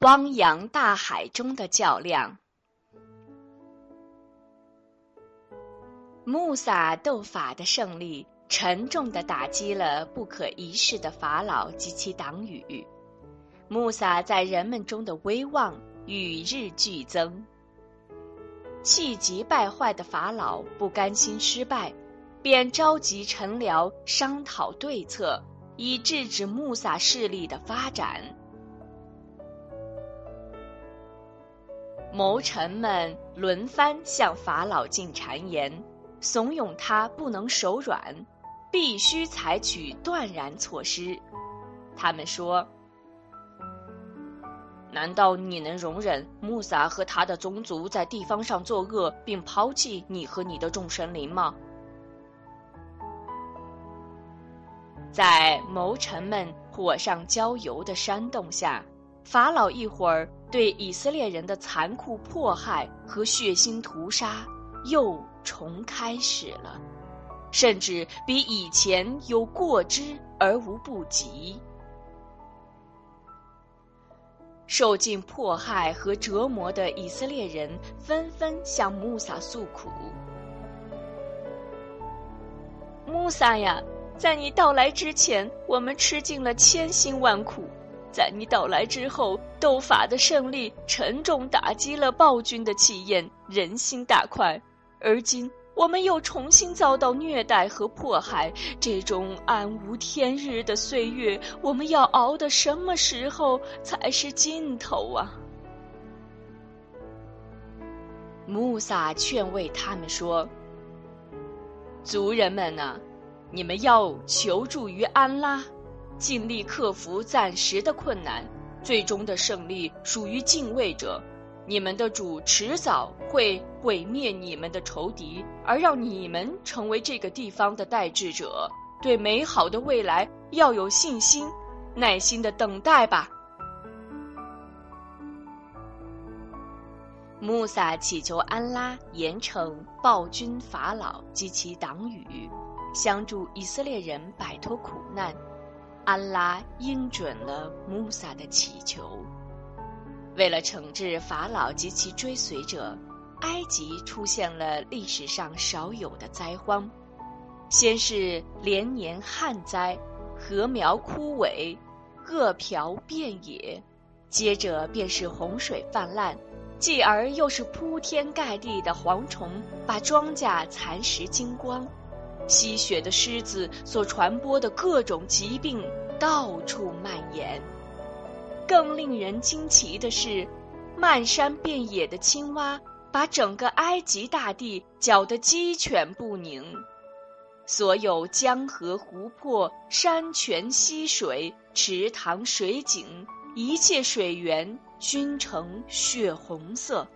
汪洋大海中的较量。穆萨斗法的胜利，沉重的打击了不可一世的法老及其党羽。穆萨在人们中的威望与日俱增。气急败坏的法老不甘心失败，便召集臣僚商讨对策，以制止穆萨势力的发展。谋臣们轮番向法老进谗言，怂恿他不能手软，必须采取断然措施。他们说：“难道你能容忍穆萨和他的宗族在地方上作恶，并抛弃你和你的众神灵吗？”在谋臣们火上浇油的煽动下，法老一会儿。对以色列人的残酷迫害和血腥屠杀又重开始了，甚至比以前有过之而无不及。受尽迫害和折磨的以色列人纷纷向穆萨诉苦：“穆萨呀，在你到来之前，我们吃尽了千辛万苦。”在你到来之后，斗法的胜利沉重打击了暴君的气焰，人心大快。而今我们又重新遭到虐待和迫害，这种暗无天日的岁月，我们要熬到什么时候才是尽头啊？穆萨劝慰他们说：“族人们呐，你们要求助于安拉。”尽力克服暂时的困难，最终的胜利属于敬畏者。你们的主迟早会毁灭你们的仇敌，而让你们成为这个地方的代志者。对美好的未来要有信心，耐心的等待吧。穆萨祈求安拉严惩暴君法老及其党羽，相助以色列人摆脱苦难。安拉应准了穆萨的祈求。为了惩治法老及其追随者，埃及出现了历史上少有的灾荒：先是连年旱灾，禾苗枯萎，饿殍遍野；接着便是洪水泛滥，继而又是铺天盖地的蝗虫把庄稼蚕食精光。吸血的狮子所传播的各种疾病到处蔓延。更令人惊奇的是，漫山遍野的青蛙把整个埃及大地搅得鸡犬不宁，所有江河湖泊、山泉溪水、池塘水井，一切水源均呈血红色，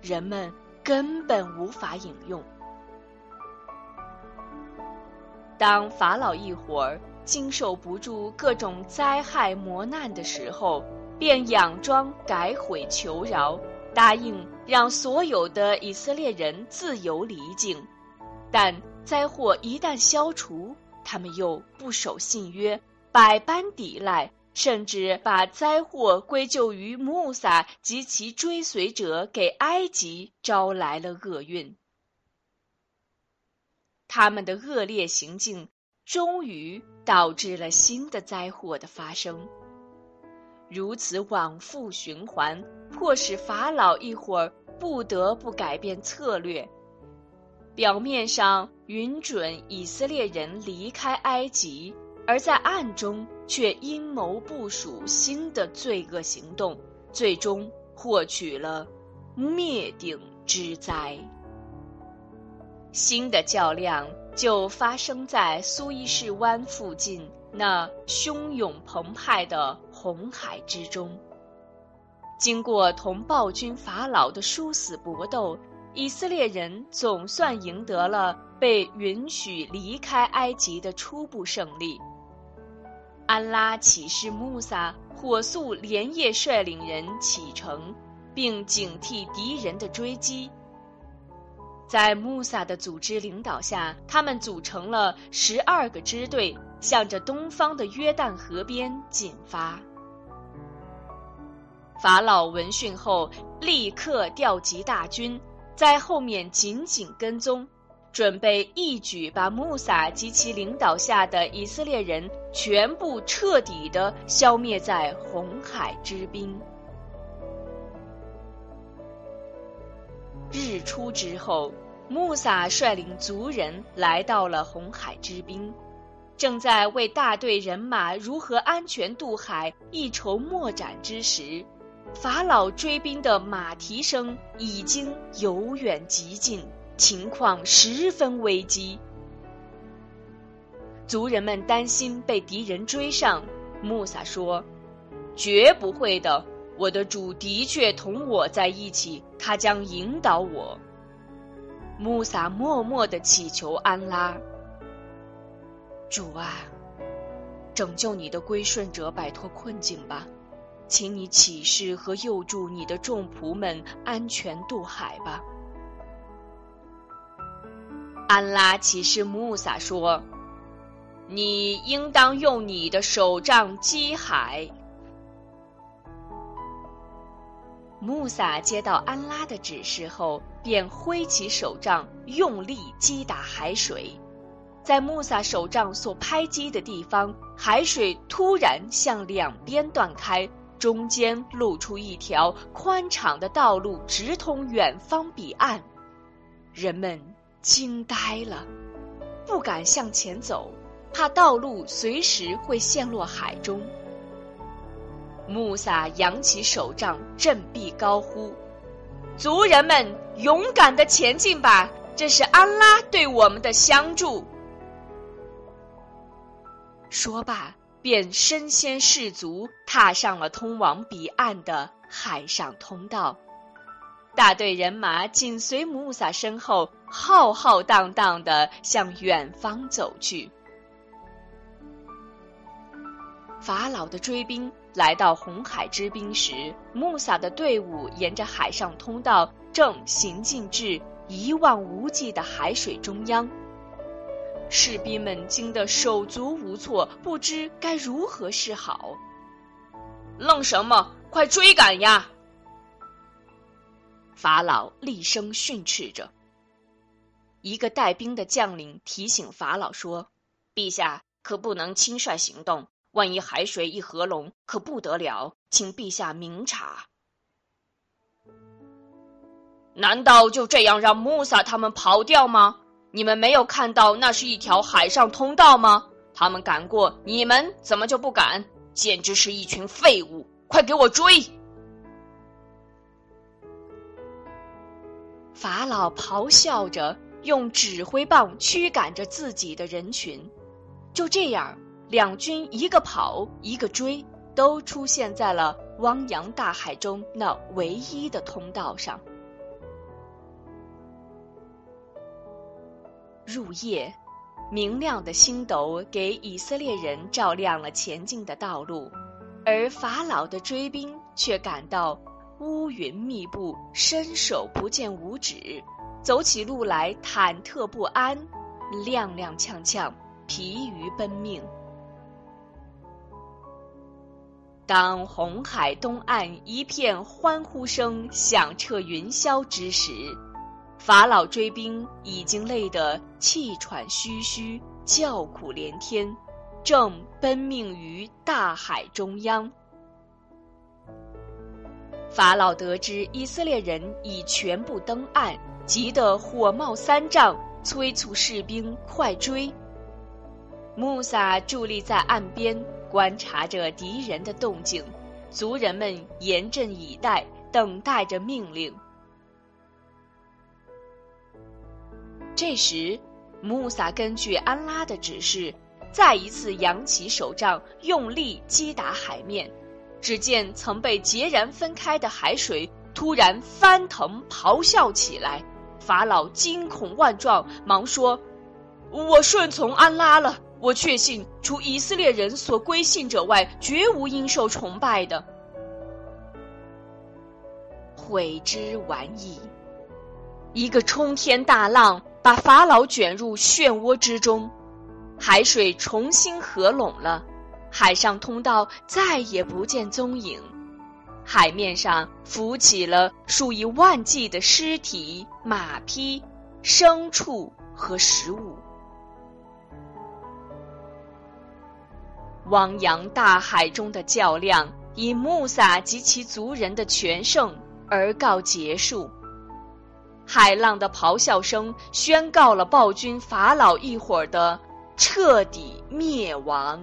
人们根本无法饮用。当法老一伙儿经受不住各种灾害磨难的时候，便佯装改悔求饶，答应让所有的以色列人自由离境。但灾祸一旦消除，他们又不守信约，百般抵赖，甚至把灾祸归咎于穆萨及其追随者，给埃及招来了厄运。他们的恶劣行径，终于导致了新的灾祸的发生。如此往复循环，迫使法老一伙儿不得不改变策略。表面上允准以色列人离开埃及，而在暗中却阴谋部署新的罪恶行动，最终获取了灭顶之灾。新的较量就发生在苏伊士湾附近那汹涌澎湃的红海之中。经过同暴君法老的殊死搏斗，以色列人总算赢得了被允许离开埃及的初步胜利。安拉启示穆萨，火速连夜率领人启程，并警惕敌人的追击。在穆萨的组织领导下，他们组成了十二个支队，向着东方的约旦河边进发。法老闻讯后，立刻调集大军，在后面紧紧跟踪，准备一举把穆萨及其领导下的以色列人全部彻底的消灭在红海之滨。日出之后，穆萨率领族人来到了红海之滨，正在为大队人马如何安全渡海一筹莫展之时，法老追兵的马蹄声已经由远及近，情况十分危机。族人们担心被敌人追上，穆萨说：“绝不会的。”我的主的确同我在一起，他将引导我。穆萨默默的祈求安拉：“主啊，拯救你的归顺者摆脱困境吧，请你启示和佑助你的众仆们安全渡海吧。”安拉启示穆萨说：“你应当用你的手杖击海。”穆萨接到安拉的指示后，便挥起手杖，用力击打海水。在穆萨手杖所拍击的地方，海水突然向两边断开，中间露出一条宽敞的道路，直通远方彼岸。人们惊呆了，不敢向前走，怕道路随时会陷落海中。穆萨扬起手杖，振臂高呼：“族人们，勇敢的前进吧！这是安拉对我们的相助。”说罢，便身先士卒，踏上了通往彼岸的海上通道。大队人马紧随穆萨身后，浩浩荡荡的向远方走去。法老的追兵来到红海之滨时，穆萨的队伍沿着海上通道正行进至一望无际的海水中央。士兵们惊得手足无措，不知该如何是好。愣什么？快追赶呀！法老厉声训斥着。一个带兵的将领提醒法老说：“陛下可不能轻率行动。”万一海水一合拢，可不得了，请陛下明察。难道就这样让穆萨他们跑掉吗？你们没有看到那是一条海上通道吗？他们敢过，你们怎么就不敢？简直是一群废物！快给我追！法老咆哮着，用指挥棒驱赶着自己的人群。就这样。两军一个跑一个追，都出现在了汪洋大海中那唯一的通道上。入夜，明亮的星斗给以色列人照亮了前进的道路，而法老的追兵却感到乌云密布，伸手不见五指，走起路来忐忑不安，踉踉跄跄，疲于奔命。当红海东岸一片欢呼声响彻云霄之时，法老追兵已经累得气喘吁吁、叫苦连天，正奔命于大海中央。法老得知以色列人已全部登岸，急得火冒三丈，催促士兵快追。穆萨伫立在岸边。观察着敌人的动静，族人们严阵以待，等待着命令。这时，穆萨根据安拉的指示，再一次扬起手杖，用力击打海面。只见曾被截然分开的海水突然翻腾咆哮起来，法老惊恐万状，忙说：“我顺从安拉了。”我确信，除以色列人所归信者外，绝无应受崇拜的。悔之晚矣！一个冲天大浪把法老卷入漩涡之中，海水重新合拢了，海上通道再也不见踪影。海面上浮起了数以万计的尸体、马匹、牲畜和食物。汪洋大海中的较量以穆萨及其族人的全胜而告结束。海浪的咆哮声宣告了暴君法老一伙的彻底灭亡。